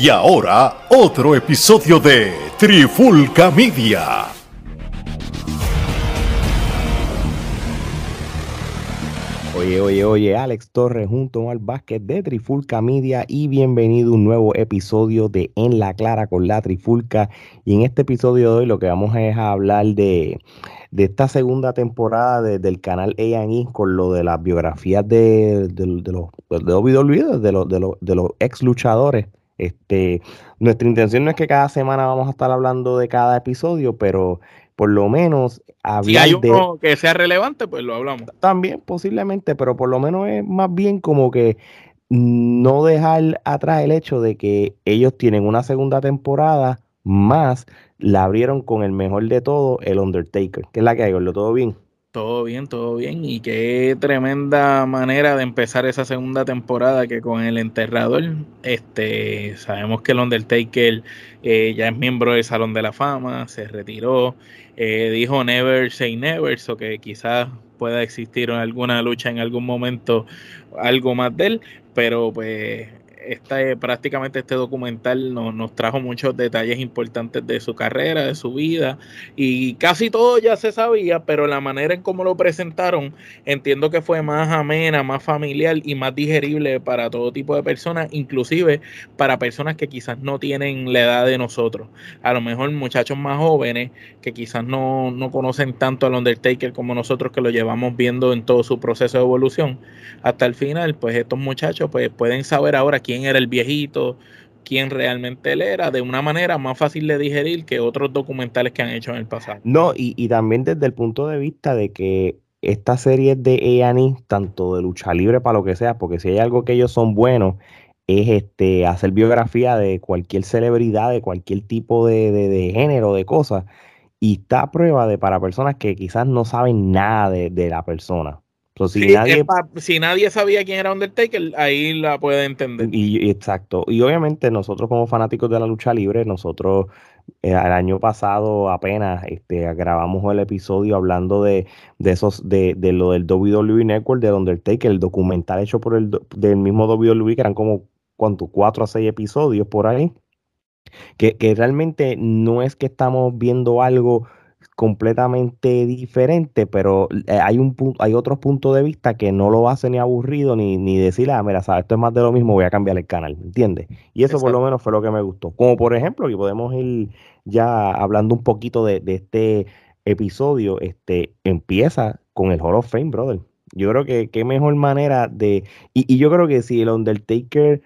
Y ahora, otro episodio de Trifulca Media. Oye, oye, oye, Alex Torres junto al básquet de Trifulca Media y bienvenido a un nuevo episodio de En la Clara con la Trifulca. Y en este episodio de hoy lo que vamos es a hablar de, de esta segunda temporada del canal A&E con lo de las biografías de, de, de los de, de los, de los, de los ex luchadores este, nuestra intención no es que cada semana vamos a estar hablando de cada episodio, pero por lo menos hablar si hay uno que sea relevante, pues lo hablamos. También posiblemente, pero por lo menos es más bien como que no dejar atrás el hecho de que ellos tienen una segunda temporada más la abrieron con el mejor de todo, el Undertaker. que es la que hay? ¿Lo todo bien? Todo bien, todo bien. Y qué tremenda manera de empezar esa segunda temporada que con el enterrador. Este, sabemos que el Undertaker eh, ya es miembro del Salón de la Fama, se retiró, eh, dijo never say never, o que quizás pueda existir alguna lucha en algún momento, algo más de él, pero pues este, prácticamente este documental nos, nos, trajo muchos detalles importantes de su carrera, de su vida, y casi todo ya se sabía, pero la manera en cómo lo presentaron, entiendo que fue más amena, más familiar y más digerible para todo tipo de personas, inclusive para personas que quizás no tienen la edad de nosotros. A lo mejor muchachos más jóvenes que quizás no, no conocen tanto al Undertaker como nosotros que lo llevamos viendo en todo su proceso de evolución hasta el final, pues estos muchachos pues pueden saber ahora quién era el viejito, quién realmente él era, de una manera más fácil de digerir que otros documentales que han hecho en el pasado. No, y, y también desde el punto de vista de que esta serie de A&E, tanto de lucha libre para lo que sea, porque si hay algo que ellos son buenos, es este hacer biografía de cualquier celebridad, de cualquier tipo de, de, de género, de cosas, y está a prueba de para personas que quizás no saben nada de, de la persona si, nadie, si, nadie, sabía quién era Undertaker, ahí la puede entender. Y, exacto. Y obviamente nosotros como fanáticos de la lucha libre, nosotros eh, el año pasado apenas este, grabamos el episodio hablando de, de esos, de, de, lo del WWE Network, de Undertaker, el documental hecho por el del mismo WWE, que eran como ¿cuánto? cuatro a seis episodios por ahí. Que, que realmente no es que estamos viendo algo completamente diferente, pero eh, hay un hay otros puntos de vista que no lo hace ni aburrido ni, ni decir, ah, mira, sabes, esto es más de lo mismo, voy a cambiar el canal, ¿entiendes? Y eso por lo menos fue lo que me gustó. Como por ejemplo, y podemos ir ya hablando un poquito de, este episodio, este empieza con el Hall of Fame, brother. Yo creo que qué mejor manera de... Y, y yo creo que si el Undertaker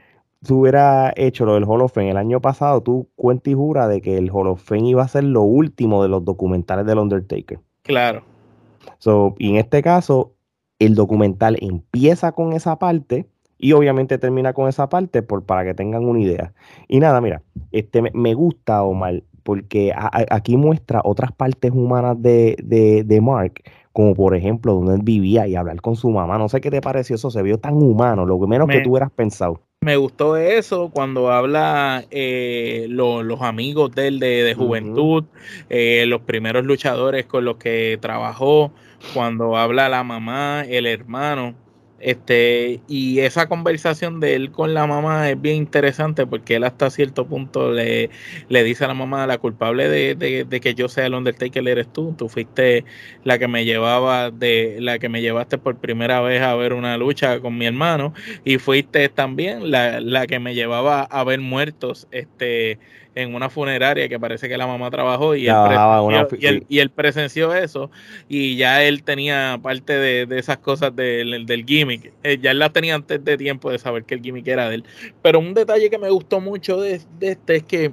tú hubieras hecho lo del Hall of Fame el año pasado, tú cuenta y jura de que el Hall of Fame iba a ser lo último de los documentales del Undertaker. Claro. So, y en este caso, el documental empieza con esa parte y obviamente termina con esa parte por, para que tengan una idea. Y nada, mira, este, me gusta, Omar, porque aquí muestra otras partes humanas de, de, de Mark como por ejemplo donde él vivía y hablar con su mamá. No sé qué te pareció eso, se vio tan humano, lo menos que tú hubieras pensado. Me gustó eso cuando habla eh, los amigos de él de, juventud, eh, los primeros luchadores con los que trabajó, cuando habla la mamá, el hermano. Este, y esa conversación de él con la mamá es bien interesante porque él hasta cierto punto le, le dice a la mamá, la culpable de, de, que yo sea el Undertaker eres tú, tú fuiste la que me llevaba de, la que me llevaste por primera vez a ver una lucha con mi hermano. Y fuiste también la, la que me llevaba a ver muertos, este, en una funeraria que parece que la mamá trabajó y, él, presenció, y, él, presenció eso y ya él tenía parte de, esas cosas del, del gimmick. Eh, ya él las tenía antes de tiempo de saber que el gimmick era de él. Pero un detalle que me gustó mucho de, este es que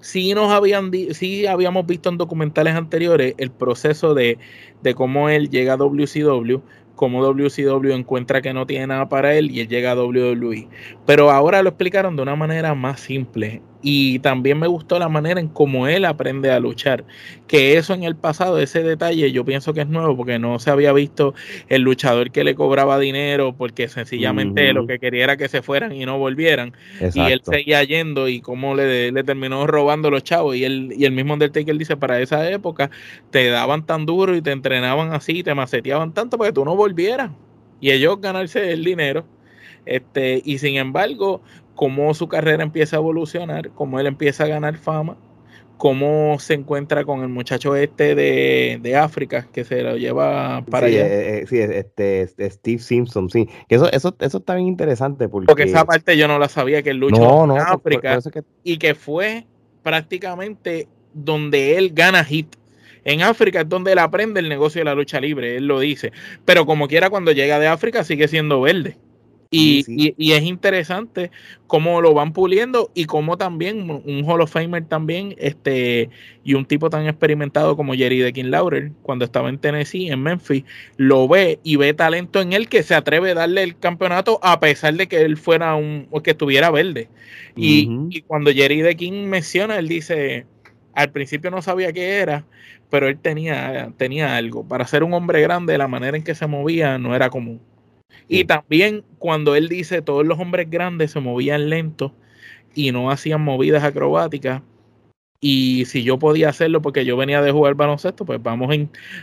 sí nos habían sí habíamos visto en documentales anteriores el proceso de, de cómo él llega a WCW cómo WCW encuentra que no tiene nada para él y él llega a WWE. Pero ahora lo explicaron de una manera más simple y también me gustó la manera en cómo él aprende a luchar. Que eso en el pasado, ese detalle, yo pienso que es nuevo porque no se había visto el luchador que le cobraba dinero porque sencillamente lo que quería era que se fueran y no volvieran. Y él seguía yendo y cómo le, le, terminó robando los chavos. Y, él, y el mismo Undertaker dice, para esa época te daban tan duro y te entrenaban así, te maceteaban tanto para que tú no volvieras. Y ellos ganarse el dinero. Este, y sin embargo, cómo su carrera empieza a evolucionar, cómo él empieza a ganar fama, cómo se encuentra con el muchacho este de, África que se lo lleva para allá. Eh, eh, sí, este, Steve Simpson, sí. Eso, eso, eso está bien interesante porque... porque esa parte yo no la sabía que él luchó en África y que fue prácticamente donde él gana hit. En África es donde él aprende el negocio de la lucha libre, él lo dice. Pero como quiera, cuando llega de África sigue siendo verde. Y, es interesante cómo lo van puliendo y cómo también un Hall of Famer también, este, y un tipo tan experimentado como Jerry de King Laurer, cuando estaba en Tennessee, en Memphis, lo ve y ve talento en él que se atreve a darle el campeonato a pesar de que él fuera un, que estuviera verde. Y, y cuando Jerry de King menciona, él dice, al principio no sabía qué era, pero él tenía, tenía algo. Para ser un hombre grande, la manera en que se movía no era común. Y también cuando él dice todos los hombres grandes se movían lentos y no hacían movidas acrobáticas. Y si yo podía hacerlo porque yo venía de jugar baloncesto, pues vamos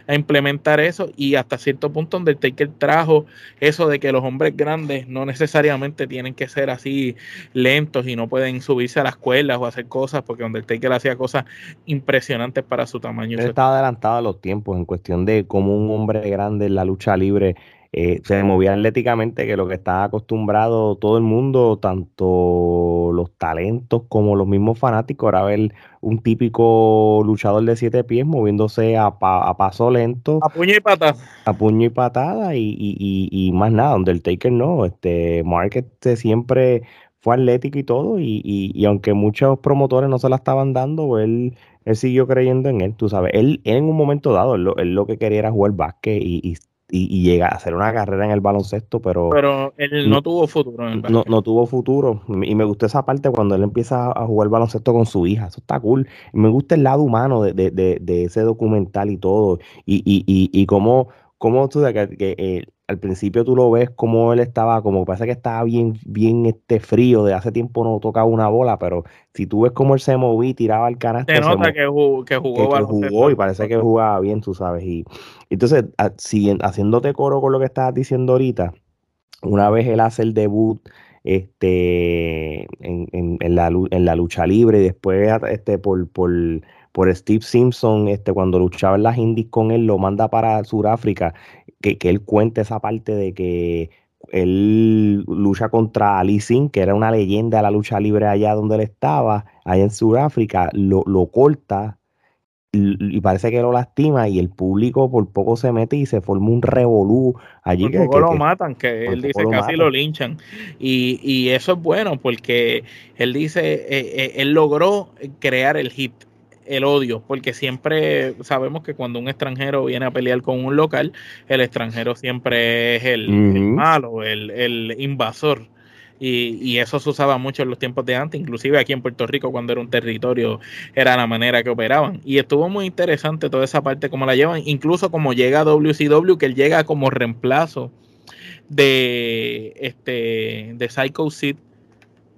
a, implementar eso. Y hasta cierto punto Undertaker trajo eso de que los hombres grandes no necesariamente tienen que ser así lentos y no pueden subirse a las cuerdas o hacer cosas, porque Undertaker hacía cosas impresionantes para su tamaño. Él estaba adelantado a los tiempos en cuestión de cómo un hombre grande en la lucha libre eh, se movía atléticamente, que lo que está acostumbrado todo el mundo, tanto los talentos como los mismos fanáticos, era ver un típico luchador de siete pies moviéndose a, paso lento. A puño y patada. A puño y patada y, y, más nada, Undertaker no, este Mark este, siempre fue atlético y todo, y, aunque muchos promotores no se la estaban dando, él, él siguió creyendo en él, tú sabes, él, en un momento dado, él lo, que quería era jugar básquet y, y, llega a hacer una carrera en el baloncesto, pero... Pero él no, tuvo futuro en el no, no, tuvo futuro. Y me gustó esa parte cuando él empieza a jugar baloncesto con su hija. Eso está cool. Y me gusta el lado humano de, de, de, ese documental y todo. Y, y, y, y cómo, cómo tú, que, que eh, al principio tú lo ves como él estaba, como parece que estaba bien, bien este frío, de hace tiempo no tocaba una bola, pero si tú ves cómo él se movía y tiraba el canasto. Se nota que, jugó, que jugó, y parece que jugaba bien, tú sabes. Y entonces, haciéndote coro con lo que estabas diciendo ahorita, una vez él hace el debut este, en, en, la, en la lucha libre y después este, por, por por Steve Simpson, este, cuando luchaba en las indies con él, lo manda para Sudáfrica, que, que él cuente esa parte de que él lucha contra Ali Singh, que era una leyenda de la lucha libre allá donde él estaba, allá en Sudáfrica, lo, lo corta y, parece que lo lastima y el público por poco se mete y se forma un revolú allí. Por poco lo matan, que él dice casi lo linchan. Y, y, eso es bueno porque él dice, eh, eh, él logró crear el hit el odio, porque siempre sabemos que cuando un extranjero viene a pelear con un local, el extranjero siempre es el, malo, el, invasor. Y, eso se usaba mucho en los tiempos de antes, inclusive aquí en Puerto Rico cuando era un territorio era la manera que operaban. Y estuvo muy interesante toda esa parte como la llevan, incluso como llega WCW, que él llega como reemplazo de este de Psycho Sid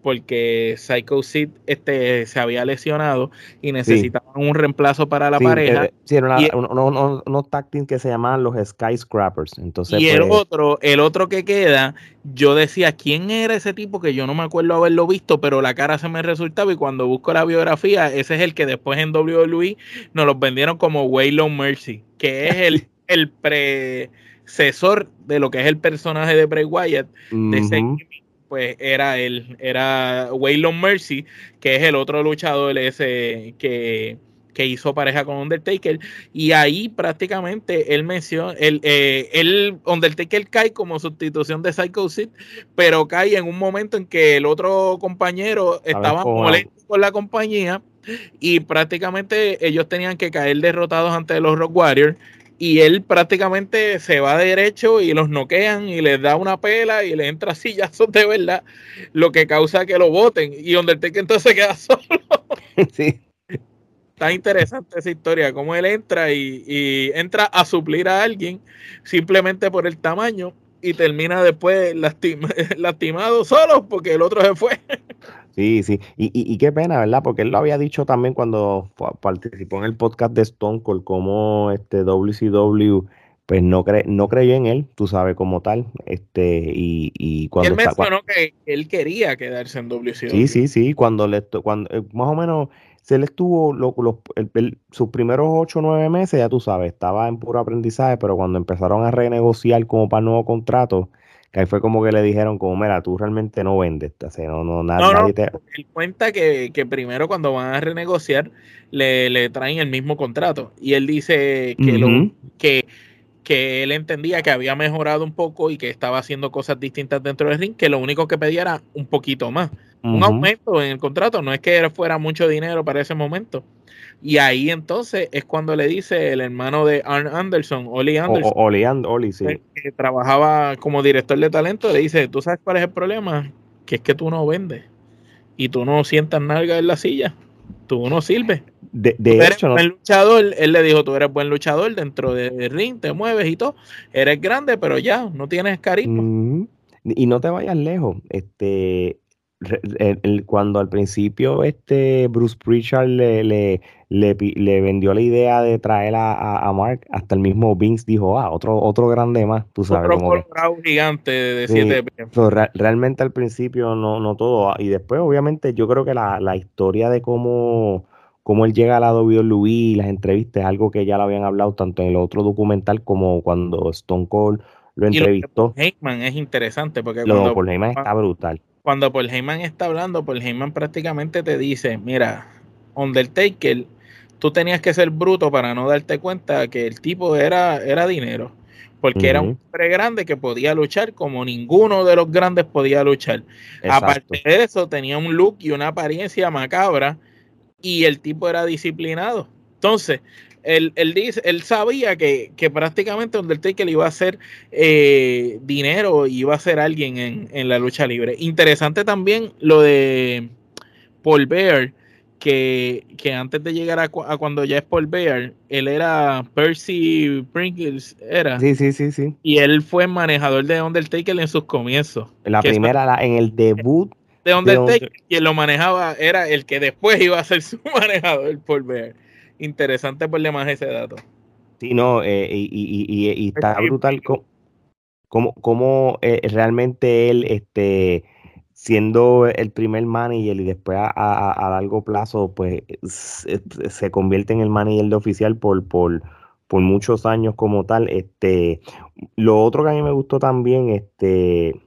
porque Psycho Sid este, se había lesionado y necesitaban un reemplazo para la pareja. Eh, sí, eran unos uno, que se llamaban los Skyscrapers. Entonces, y el pues otro, el otro que queda, yo decía, ¿quién era ese tipo? Que yo no me acuerdo haberlo visto, pero la cara se me resultaba y cuando busco la biografía, ese es el que después en WWE nos los vendieron como Waylon Mercy, que es el, el predecesor de lo que es el personaje de Bray Wyatt, de ese pues era él, era Waylon Mercy, que es el otro luchador ese que, que hizo pareja con Undertaker. Y ahí prácticamente él menciona, el, eh, el Undertaker cae como sustitución de Psycho Sid, pero cae en un momento en que el otro compañero estaba molesto con la compañía y prácticamente ellos tenían que caer derrotados ante los Rock Warriors y él prácticamente se va derecho y los noquean y les da una pela y le entra sillazos de verdad, lo que causa que lo voten y Undertaker entonces queda solo. Sí. Está interesante esa historia, cómo él entra y, y, entra a suplir a alguien simplemente por el tamaño y termina después lastimado solo porque el otro se fue. Sí, sí. Y, y, qué pena, ¿verdad? Porque él lo había dicho también cuando participó en el podcast de Stone Cold, como este WCW pues no, cre no creyó en él, tú sabes, como tal. Este, y, y cuando. él mencionó que él quería quedarse en WCW. Sí, sí, sí. Cuando le cuando eh, más o menos se le estuvo lo, sus primeros ocho o nueve meses, ya tú sabes, estaba en puro aprendizaje, pero cuando empezaron a renegociar como para el nuevo contrato, que ahí fue como que le dijeron, como, mira, tú realmente no vendes, o sea, no, no, nada, no, Él cuenta que, que, primero cuando van a renegociar le, le, traen el mismo contrato y él dice que, lo, que que él entendía que había mejorado un poco y que estaba haciendo cosas distintas dentro del ring, que lo único que pedía era un poquito más. Un aumento en el contrato, no es que fuera mucho dinero para ese momento. Y ahí entonces es cuando le dice el hermano de Arn Anderson, Oli Anderson, Oli, sí. que trabajaba como director de talento, le dice, ¿tú sabes cuál es el problema? Que es que tú no vendes y tú no sientas nalga en la silla, tú no sirves. De, hecho, buen luchador, él le dijo, tú eres buen luchador dentro del ring, te mueves y todo, eres grande, pero ya, no tienes carisma. Y no te vayas lejos, este, cuando al principio este Bruce Pritchard le, le, le, vendió la idea de traer a, a, Mark, hasta el mismo Vince dijo, ah, otro, otro grande más, tú sabes. Otro gigante de 7 realmente al principio no, no todo, ah, y después obviamente yo creo que la, la historia de cómo cómo él llega a la WWE, las entrevistas, es algo que ya lo habían hablado tanto en el otro documental como cuando Stone Cold lo entrevistó. Y Heyman es interesante porque lo Paul Heyman está brutal. Cuando Paul Heyman está hablando, Paul Heyman prácticamente te dice, mira, Undertaker, tú tenías que ser bruto para no darte cuenta que el tipo era, era dinero. Porque era un hombre grande que podía luchar como ninguno de los grandes podía luchar. Aparte de eso, tenía un look y una apariencia macabra y el tipo era disciplinado. Entonces, él, él, dice, él sabía que, que prácticamente Undertaker iba a hacer eh, dinero y iba a ser alguien en, la lucha libre. Interesante también lo de Paul Bear, que, antes de llegar a, cuando ya es Paul Bear, él era Percy Pringles, era. Sí, sí, sí, sí. Y él fue manejador de Undertaker en sus comienzos. La primera, en el debut de Undertaker, quien lo manejaba era el que después iba a ser su manejador por ver. Interesante por más ese dato. Sí, no, eh, y, y, y, está brutal como, como eh, realmente él, este, siendo el primer manager y después a, largo plazo, pues se, convierte en el manager de oficial por, por, por muchos años como tal. Este, lo otro que a mí me gustó también, este,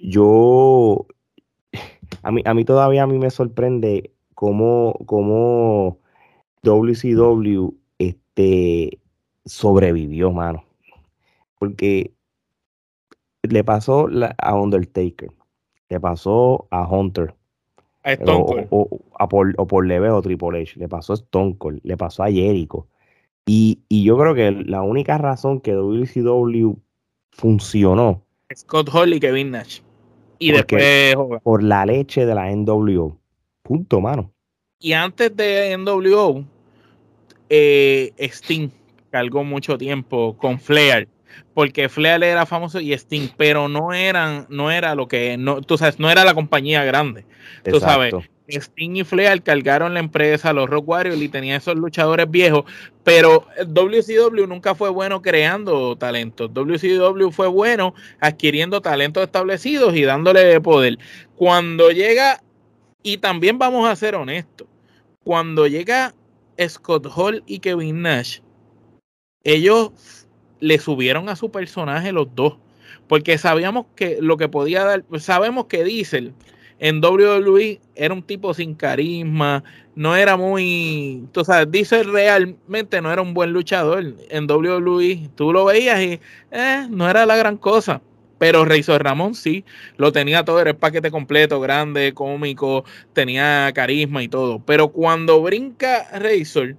yo a mí, a mí todavía a mí me sorprende cómo, cómo WCW este, sobrevivió, mano. Porque le pasó a Undertaker, le pasó a Hunter, a Stone Cold. O, a por, o por Leve o Triple H, le pasó a Stone Cold, le pasó a Jericho. Y, y yo creo que la única razón que WCW funcionó. Scott Hall y Kevin Nash. Y después Por la leche de la NWO. Punto, mano. Y antes de NWO, eh, Sting cargó mucho tiempo con Flair. Porque Flair era famoso y Sting, pero no eran, no era lo que, no, tú sabes, no era la compañía grande. Tú sabes, Sting y Flair cargaron la empresa, los Rock Warriors y tenían esos luchadores viejos, pero WCW nunca fue bueno creando talentos. WCW fue bueno adquiriendo talentos establecidos y dándole poder. Cuando llega, y también vamos a ser honestos, cuando llega Scott Hall y Kevin Nash, ellos le subieron a su personaje los dos, porque sabíamos que lo que podía dar, sabemos que Diesel en WWE era un tipo sin carisma, no era muy, tú sabes, dice realmente no era un buen luchador en WWE, tú lo veías y eh, no era la gran cosa. Pero Razor Ramón sí, lo tenía todo, era el paquete completo, grande, cómico, tenía carisma y todo. Pero cuando brinca Razor,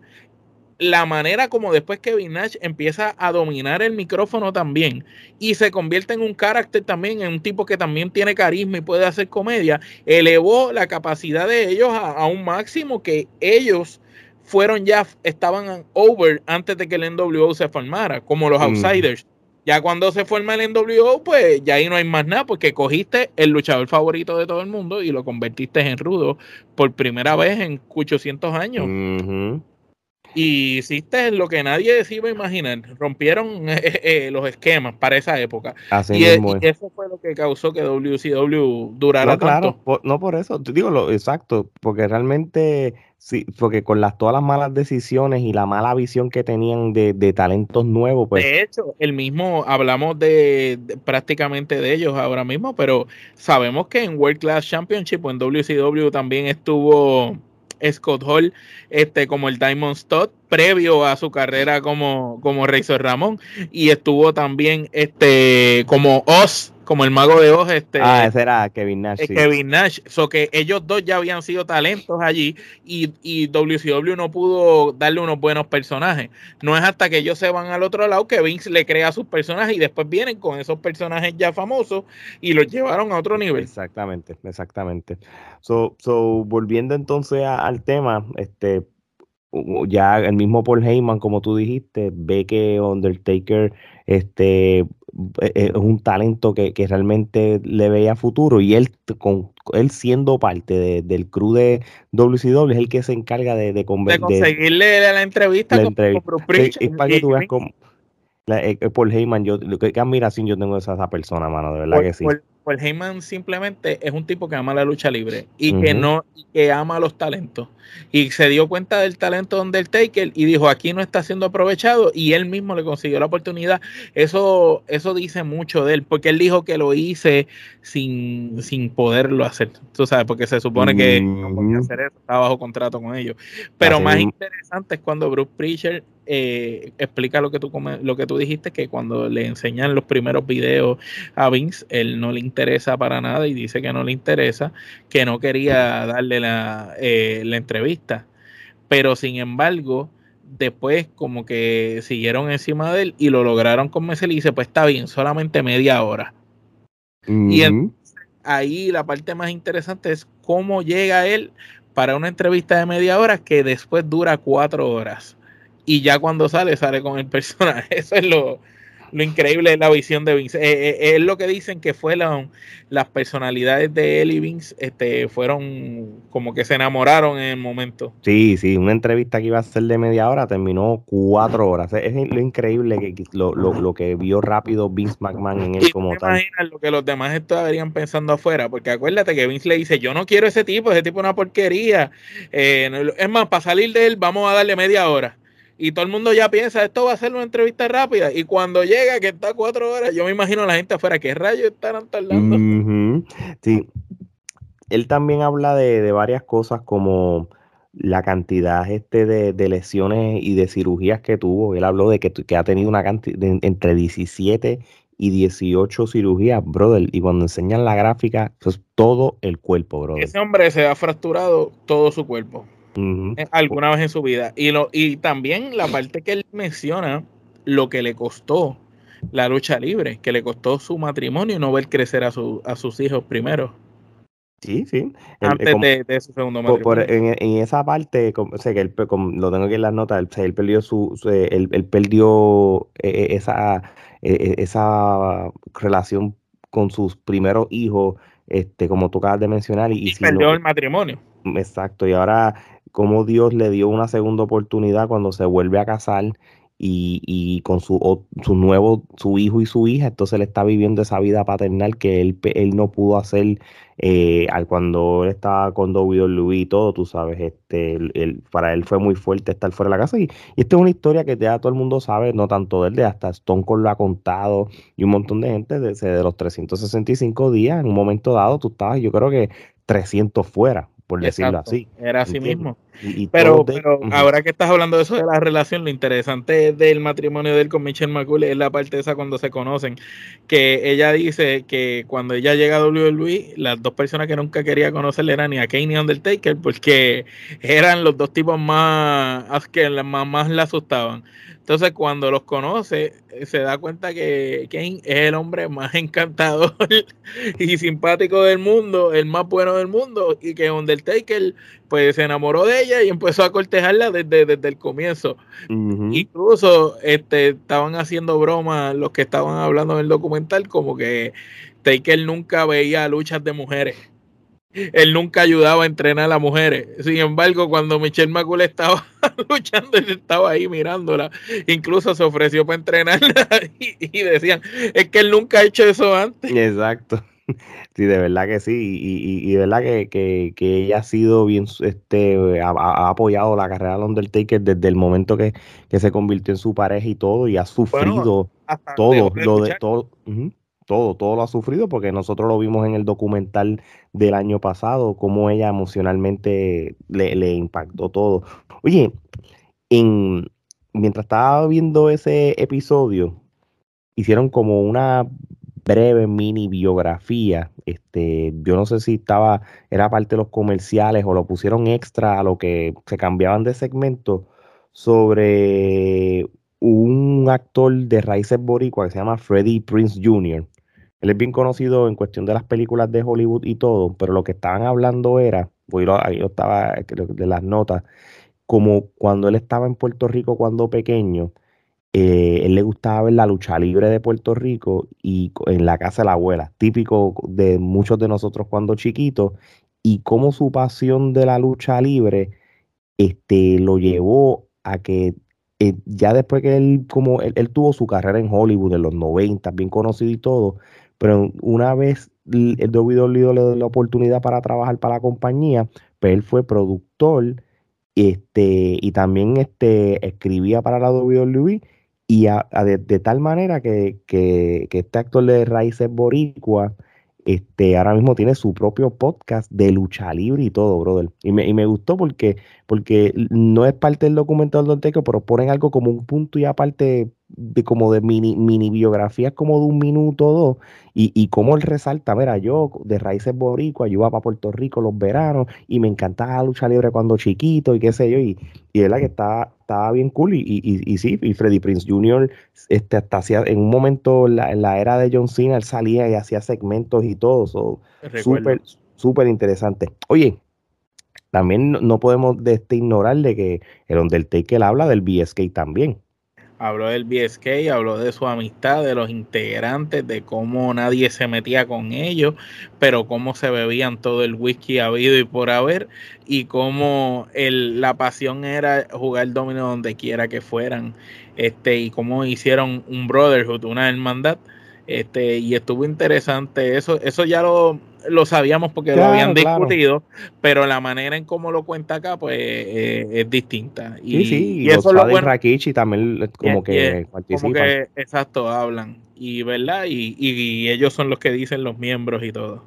la manera como después Kevin Nash empieza a dominar el micrófono también y se convierte en un carácter también, en un tipo que también tiene carisma y puede hacer comedia, elevó la capacidad de ellos a, un máximo que ellos fueron ya, estaban over antes de que el NWO se formara, como los outsiders. Ya cuando se forma el NWO, pues ya ahí no hay más nada, porque cogiste el luchador favorito de todo el mundo y lo convertiste en rudo por primera vez en 800 años. Y hiciste lo que nadie se iba a imaginar. Rompieron eh, eh, los esquemas para esa época. y, eso fue lo que causó que WCW durara no, claro, no por eso, te digo lo exacto, porque realmente sí, porque con las todas las malas decisiones y la mala visión que tenían de, talentos nuevos, pues. De hecho, el mismo, hablamos de, prácticamente de ellos ahora mismo, pero sabemos que en World Class Championship o en WCW también estuvo Scott Hall este, como el Diamond Stud previo a su carrera como, como Razor Ramón. Y estuvo también este, como Oz como el mago de Oz, este. Ah, ese era Kevin Nash. Eh, Kevin Nash. So que ellos dos ya habían sido talentos allí y, y, WCW no pudo darle unos buenos personajes. No es hasta que ellos se van al otro lado que Vince le crea sus personajes y después vienen con esos personajes ya famosos y los llevaron a otro nivel. Exactamente, exactamente. So, so volviendo entonces al tema, este, ya el mismo Paul Heyman, como tú dijiste, ve que Undertaker este, es un talento que, realmente le veía futuro y él, con, él siendo parte del crew de WCW es el que se encarga de, de, conseguirle la, entrevista, con, es para que tú veas como eh, Paul Heyman, yo, qué admiración yo tengo de esa, persona, mano, de verdad que sí. Pues Heyman simplemente es un tipo que ama la lucha libre y que no que ama los talentos. Y se dio cuenta del talento de Undertaker y dijo aquí no está siendo aprovechado y él mismo le consiguió la oportunidad. Eso eso dice mucho de él porque él dijo que lo hice sin, sin poderlo hacer. Tú sabes porque se supone que no podía hacer eso estaba bajo contrato con ellos. Pero más interesante es cuando Bruce Preacher eh, explica lo que tú lo que tú dijiste que cuando le enseñan los primeros videos a Vince él no le interesa para nada y dice que no le interesa, que no quería darle la, eh, la entrevista. Pero sin embargo, después como que siguieron encima de él y lo lograron convencer y dice, pues está bien, solamente media hora. Y ahí la parte más interesante es cómo llega él para una entrevista de media hora que después dura cuatro horas. Y ya cuando sale, sale con el personaje. Eso es lo, lo increíble de la visión de Vince. Eh, eh, es lo que dicen que fue las personalidades de él y Vince este, fueron como que se enamoraron en el momento. Sí, sí, una entrevista que iba a ser de media hora terminó cuatro horas. Es, lo increíble que lo, lo, que vio rápido Vince McMahon en él como tal. Imaginas lo que los demás estarían pensando afuera, porque acuérdate que Vince le dice, yo no quiero ese tipo, ese tipo es una porquería. Eh, es más, para salir de él vamos a darle media hora y todo el mundo ya piensa, esto va a ser una entrevista rápida. Y cuando llega, que está cuatro horas, yo me imagino a la gente afuera, ¿qué rayos estarán tardando? Sí. Él también habla de, varias cosas como la cantidad este de, lesiones y de cirugías que tuvo. Él habló de que, que ha tenido una cantidad entre 17 y 18 cirugías, brother. Y cuando enseñan la gráfica, eso es todo el cuerpo, brother. Ese hombre se ha fracturado todo su cuerpo. Eh, alguna vez en su vida. Y, lo, y también la parte que él menciona, lo que le costó la lucha libre, que le costó su matrimonio y no ver crecer a, su, a sus hijos primero. Sí, sí. Antes de, su segundo matrimonio. en, esa parte, sé que él, lo tengo que en las notas, él, perdió su, él, perdió eh, eh, esa, esa relación con sus primeros hijos, este, como tú acabas de mencionar. Y, perdió el matrimonio. Exacto, y ahora cómo Dios le dio una segunda oportunidad cuando se vuelve a casar y, con su, su nuevo, su hijo y su hija, entonces él está viviendo esa vida paternal que él, él no pudo hacer eh, cuando él estaba con WWE y todo, tú sabes, este, para él fue muy fuerte estar fuera de la casa y, esta es una historia que ya todo el mundo sabe, no tanto de hasta Stone Cold lo ha contado y un montón de gente desde de los 365 días, en un momento dado tú estabas, yo creo que 300 fuera, por decirlo así. Era así mismo. Pero pero ahora que estás hablando de eso de la relación, lo interesante del matrimonio de él con Michelle McCool es la parte esa cuando se conocen, que ella dice que cuando ella llega a WWE, las dos personas que nunca quería conocerle eran ni a Kane ni a Undertaker, porque eran los dos tipos más que más, más la asustaban. Entonces, cuando los conoce, se da cuenta que Kane es el hombre más encantador y simpático del mundo, el más bueno del mundo, y que Undertaker pues se enamoró de ella y empezó a cortejarla desde, desde el comienzo. Incluso este, estaban haciendo bromas los que estaban hablando en el documental, como que Taker nunca veía luchas de mujeres él nunca ayudaba a entrenar a las mujeres. Sin embargo, cuando Michelle McCool estaba luchando, él estaba ahí mirándola. Incluso se ofreció para entrenarla y, decían, es que él nunca ha hecho eso antes. Exacto. Sí, de verdad que sí. Y, de verdad que, ella ha sido bien, este, ha, apoyado la carrera de Undertaker desde el momento que, se convirtió en su pareja y todo, y ha sufrido todo, lo de todo todo, todo lo ha sufrido porque nosotros lo vimos en el documental del año pasado, cómo ella emocionalmente le, impactó todo. Oye, en, mientras estaba viendo ese episodio, hicieron como una breve mini biografía. Este, yo no sé si estaba, era parte de los comerciales o lo pusieron extra a lo que se cambiaban de segmento sobre un actor de raíces boricua que se llama Freddie Prince Jr. Él es bien conocido en cuestión de las películas de Hollywood y todo, pero lo que estaban hablando era, pues ahí yo estaba de las notas, como cuando él estaba en Puerto Rico cuando pequeño, eh, él le gustaba ver la lucha libre de Puerto Rico y en la casa de la abuela, típico de muchos de nosotros cuando chiquitos, y cómo su pasión de la lucha libre este, lo llevó a que eh, ya después que él, como él, tuvo su carrera en Hollywood en los 90, bien conocido y todo, pero una vez el WWE le dio la oportunidad para trabajar para la compañía, pues él fue productor este, y también este, escribía para la WWE y de, tal manera que, que, este actor de raíces boricua este, ahora mismo tiene su propio podcast de lucha libre y todo, brother. Y me, y me gustó porque, porque no es parte del documental de Teco, pero ponen algo como un punto y aparte de como de mini, mini biografías como de un minuto o dos, y, y como él resalta, mira, yo de raíces boricua, yo iba para Puerto Rico los veranos, y me encantaba la lucha libre cuando chiquito, y qué sé yo, y, y es la que estaba, estaba bien cool, y, y, y, sí, y Freddy Prince Jr. Este, hasta hacía, en un momento en la, era de John Cena, él salía y hacía segmentos y todo, súper, súper interesante. Oye, también no podemos de este ignorar de que el Undertaker habla del BSK también habló del BSK, habló de su amistad, de los integrantes, de cómo nadie se metía con ellos, pero cómo se bebían todo el whisky habido y por haber, y cómo el, la pasión era jugar domino donde quiera que fueran, este, y cómo hicieron un brotherhood, una hermandad, este, y estuvo interesante eso, eso ya lo lo sabíamos porque lo habían discutido, pero la manera en cómo lo cuenta acá, pues eh, es distinta. Y, sí, y, eso lo bueno. Rakichi también como que participan. exacto, hablan. Y verdad, y, ellos son los que dicen los miembros y todo.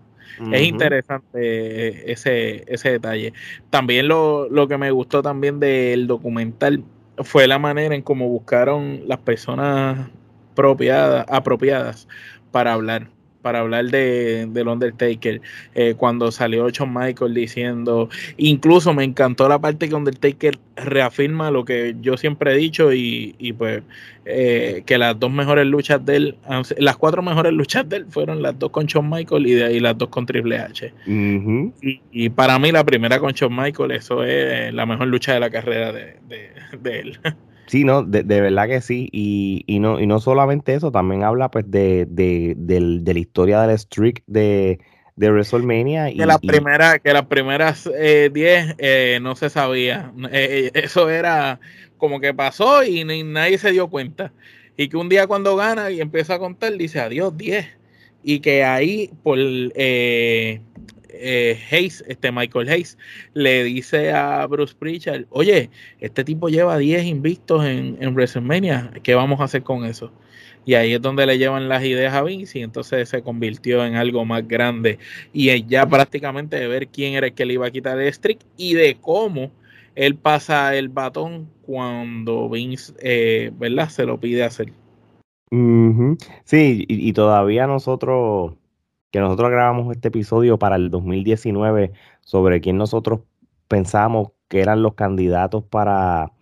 Es interesante ese, ese detalle. También lo, lo que me gustó también del documental fue la manera en cómo buscaron las personas apropiadas para hablar para hablar de, del Undertaker, eh, cuando salió Shawn Michael diciendo, incluso me encantó la parte que Undertaker reafirma lo que yo siempre he dicho y, y pues eh, que las dos mejores luchas de él, las cuatro mejores luchas de él fueron las dos con Shawn Michael y de ahí las dos con Triple H. y, para mí la primera con Shawn Michael, eso es la mejor lucha de la carrera de, de él. Sí, no, de, verdad que sí. Y, y, no, y no solamente eso, también habla pues de, de, de, la historia del streak de, de WrestleMania. Que, las primeras, que las primeras 10 eh, eh, no se sabía. Eh, eso era como que pasó y nadie se dio cuenta. Y que un día cuando gana y empieza a contar, dice adiós 10. Y que ahí por eh, Hayes, este Michael Hayes, le dice a Bruce Pritchard, oye, este tipo lleva 10 invictos en, WrestleMania, ¿qué vamos a hacer con eso? Y ahí es donde le llevan las ideas a Vince y entonces se convirtió en algo más grande. Y ya prácticamente de ver quién era el que le iba a quitar el streak y de cómo él pasa el batón cuando Vince, eh, ¿verdad? Se lo pide hacer. Sí, y, todavía nosotros que nosotros grabamos este episodio para el 2019 sobre quién nosotros pensamos que eran los candidatos para,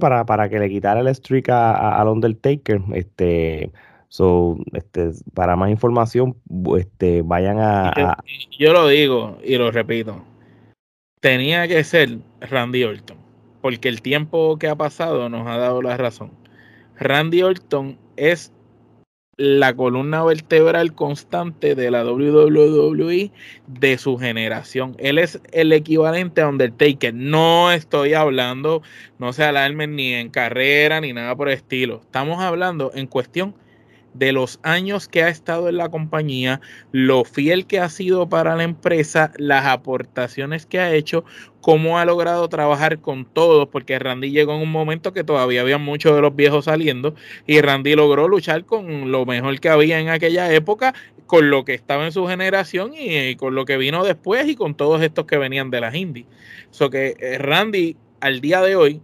para, para que le quitara el streak a, al Undertaker. Este, so, este, para más información, este, vayan a, Yo lo digo y lo repito. Tenía que ser Randy Orton, porque el tiempo que ha pasado nos ha dado la razón. Randy Orton es la columna vertebral constante de la WWE de su generación. Él es el equivalente a Undertaker. No estoy hablando, no se alarmen ni en carrera ni nada por el estilo. Estamos hablando en cuestión de los años que ha estado en la compañía, lo fiel que ha sido para la empresa, las aportaciones que ha hecho, cómo ha logrado trabajar con todos, porque Randy llegó en un momento que todavía había muchos de los viejos saliendo y Randy logró luchar con lo mejor que había en aquella época, con lo que estaba en su generación y, con lo que vino después y con todos estos que venían de las indies. So que eh, Randy al día de hoy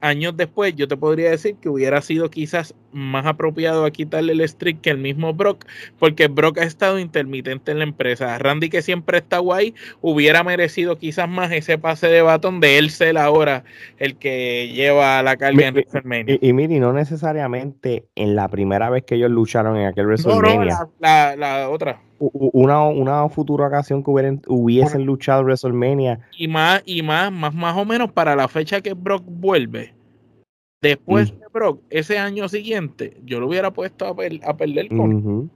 años después, yo te podría decir que hubiera sido quizás más apropiado a quitarle el streak que el mismo Brock, porque Brock ha estado intermitente en la empresa. Randy, que siempre está guay, hubiera merecido quizás más ese pase de batón de él ser ahora el que lleva la carga en WrestleMania. Y, y, mire, no necesariamente en la primera vez que ellos lucharon en aquel WrestleMania. No, la, la, otra. Una, una futura ocasión que hubieran, hubiesen luchado WrestleMania. Y más, y más, más, más o menos para la fecha que Brock vuelve Después de Brock, ese año siguiente, yo lo hubiera puesto a, perder con.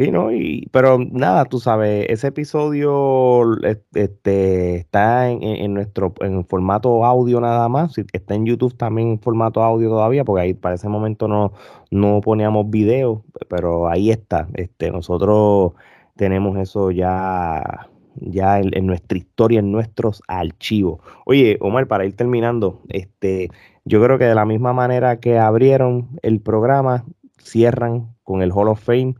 Sí, ¿no? Y, pero nada, tú sabes, ese episodio este, está en, nuestro en formato audio nada más. Está en YouTube también en formato audio todavía, porque ahí para ese momento no, no poníamos video, pero ahí está. Este, nosotros tenemos eso ya, ya en, en nuestra historia, en nuestros archivos. Oye, Omar, para ir terminando, este, yo creo que de la misma manera que abrieron el programa, cierran con el Hall of Fame.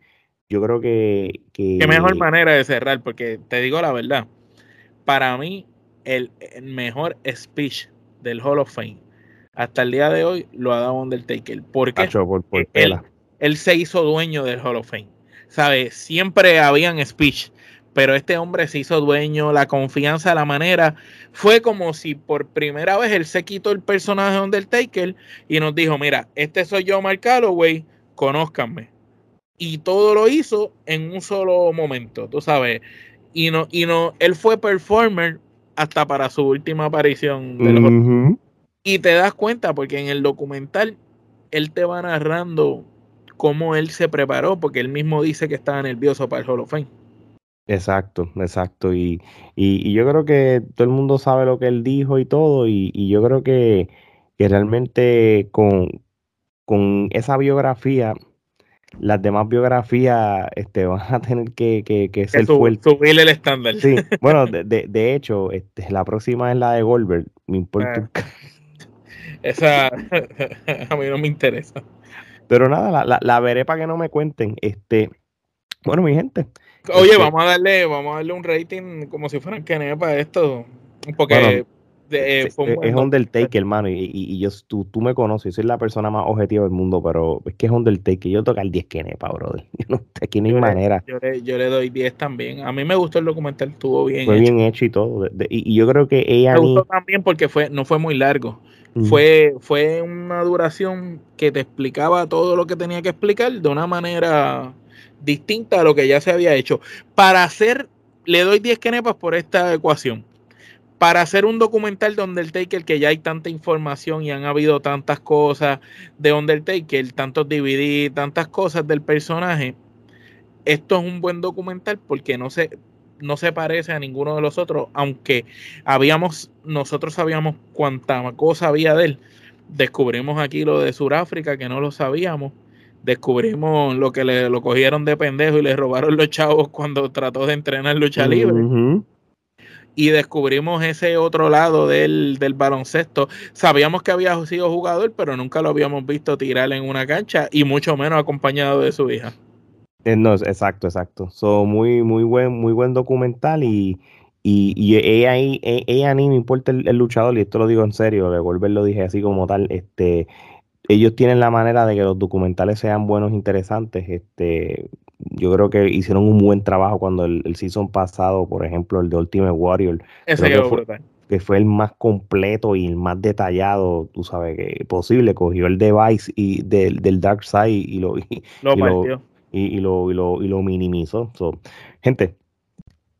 Yo creo que, Qué mejor manera de cerrar, porque te digo la verdad. Para mí, el, mejor speech del Hall of Fame hasta el día de hoy lo ha dado Undertaker. ¿Por qué? Porque él, él, se hizo dueño del Hall of Fame. ¿Sabes? Siempre habían speech pero este hombre se hizo dueño, la confianza, la manera, fue como si por primera vez él se quitó el personaje de Undertaker y nos dijo, mira, este soy yo, Mark Calloway, conózcanme. Y todo lo hizo en un solo momento, tú sabes. Y no, y no, él fue performer hasta para su última aparición. Y te das cuenta, porque en el documental él te va narrando cómo él se preparó, porque él mismo dice que estaba nervioso para el Hall of Fame. Exacto, exacto. Y, y, yo creo que todo el mundo sabe lo que él dijo y todo. Y, y yo creo que, que realmente con, con, esa biografía, las demás biografías este, van a tener que, que, que ser fuertes. Subir el estándar. Sí, bueno, de, de, de, hecho, este, la próxima es la de Goldberg. Me importa. Ah. esa a mí no me interesa. Pero nada, la, la, la veré para que no me cuenten. Este, bueno, mi gente. Oye, vamos a darle, vamos a darle un rating como si fueran que para esto. Porque eh, es, Undertaker, hermano, y, y, yo, tú, tú me conoces, soy la persona más objetiva del mundo, pero es que es Undertaker, yo toca el 10 Kenepa, brother. No, aquí no hay manera. yo, le, yo, le, doy 10 también. A mí me gustó el documental, estuvo bien Fue bien hecho y todo. y, yo creo que ella... Me gustó también porque fue, no fue muy largo. Fue, fue una duración que te explicaba todo lo que tenía que explicar de una manera distinta a lo que ya se había hecho. Para hacer, le doy 10 kenepas por esta ecuación. Para hacer un documental de Undertaker que ya hay tanta información y han habido tantas cosas de Undertaker, tantos DVD, tantas cosas del personaje, esto es un buen documental porque no se, no se parece a ninguno de los otros, aunque habíamos, nosotros sabíamos cuánta cosa había de él. Descubrimos aquí lo de Sudáfrica, que no lo sabíamos descubrimos lo que le lo cogieron de pendejo y le robaron los chavos cuando trató de entrenar lucha libre. Y descubrimos ese otro lado del, del, baloncesto. Sabíamos que había sido jugador, pero nunca lo habíamos visto tirar en una cancha y mucho menos acompañado de su hija. Eh, no, exacto, exacto. So, muy, muy buen, muy buen documental y, y, y ella, ella, ni me importa el, el, luchador, y esto lo digo en serio, de volver lo dije así como tal, este, ellos tienen la manera de que los documentales sean buenos, interesantes. Este, yo creo que hicieron un buen trabajo cuando el, el season pasado, por ejemplo, el de Ultimate Warrior, Ese que, fue, que, fue, el más completo y el más detallado, tú sabes, que posible. Cogió el device y del, del Dark Side y lo, y, lo, y lo, y, lo, y, lo, y lo minimizó. So, gente,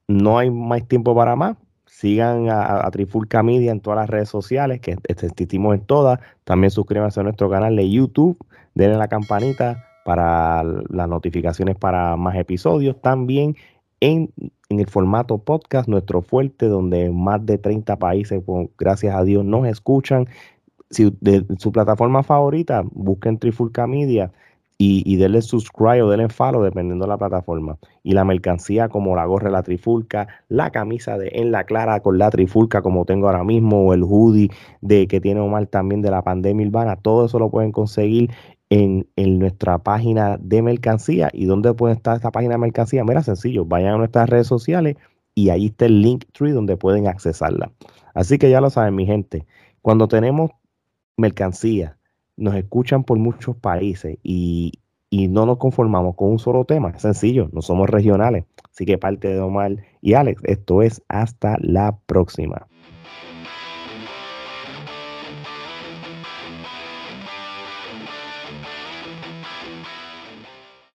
no hay más tiempo para más sigan a, a, Trifulca Media en todas las redes sociales, que existimos en todas. También suscríbanse a nuestro canal de YouTube, denle la campanita, para las notificaciones para más episodios. También en, el formato podcast, nuestro fuerte, donde más de 30 países, gracias a Dios, nos escuchan. Si de su plataforma favorita, busquen Trifulca Media y, y denle subscribe o denle follow dependiendo de la plataforma. Y la mercancía como la gorra de la trifulca, la camisa de en la clara con la trifulca como tengo ahora mismo, o el hoodie de que tiene Omar también de la pandemia urbana, todo eso lo pueden conseguir en, en, nuestra página de mercancía. ¿Y dónde puede estar esta página de mercancía? Mira, sencillo, vayan a nuestras redes sociales y ahí está el link tree donde pueden accesarla. Así que ya lo saben, mi gente, cuando tenemos mercancía, nos escuchan por muchos países y, no nos conformamos con un solo tema. Sencillo, no somos regionales. Así que parte de Omar y Alex, esto es hasta la próxima.